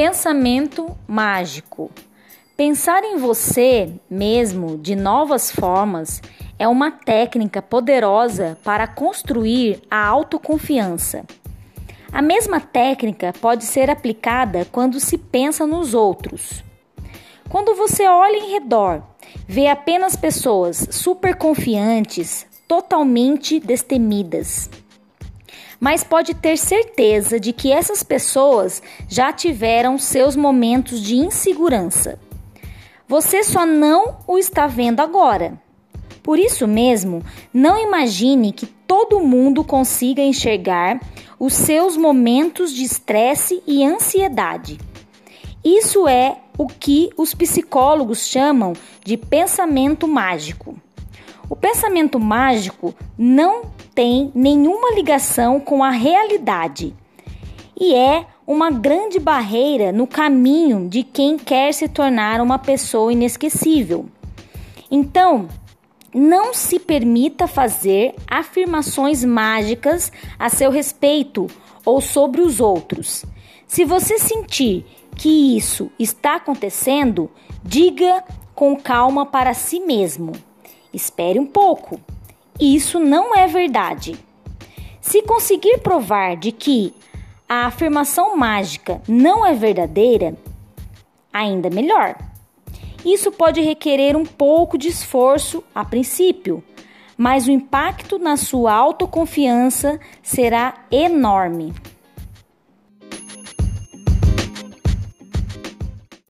Pensamento mágico. Pensar em você mesmo de novas formas é uma técnica poderosa para construir a autoconfiança. A mesma técnica pode ser aplicada quando se pensa nos outros. Quando você olha em redor, vê apenas pessoas super confiantes, totalmente destemidas mas pode ter certeza de que essas pessoas já tiveram seus momentos de insegurança. Você só não o está vendo agora. Por isso mesmo, não imagine que todo mundo consiga enxergar os seus momentos de estresse e ansiedade. Isso é o que os psicólogos chamam de pensamento mágico. O pensamento mágico não tem nenhuma ligação com a realidade e é uma grande barreira no caminho de quem quer se tornar uma pessoa inesquecível. Então, não se permita fazer afirmações mágicas a seu respeito ou sobre os outros. Se você sentir que isso está acontecendo, diga com calma para si mesmo. Espere um pouco. Isso não é verdade. Se conseguir provar de que a afirmação mágica não é verdadeira, ainda melhor. Isso pode requerer um pouco de esforço a princípio, mas o impacto na sua autoconfiança será enorme.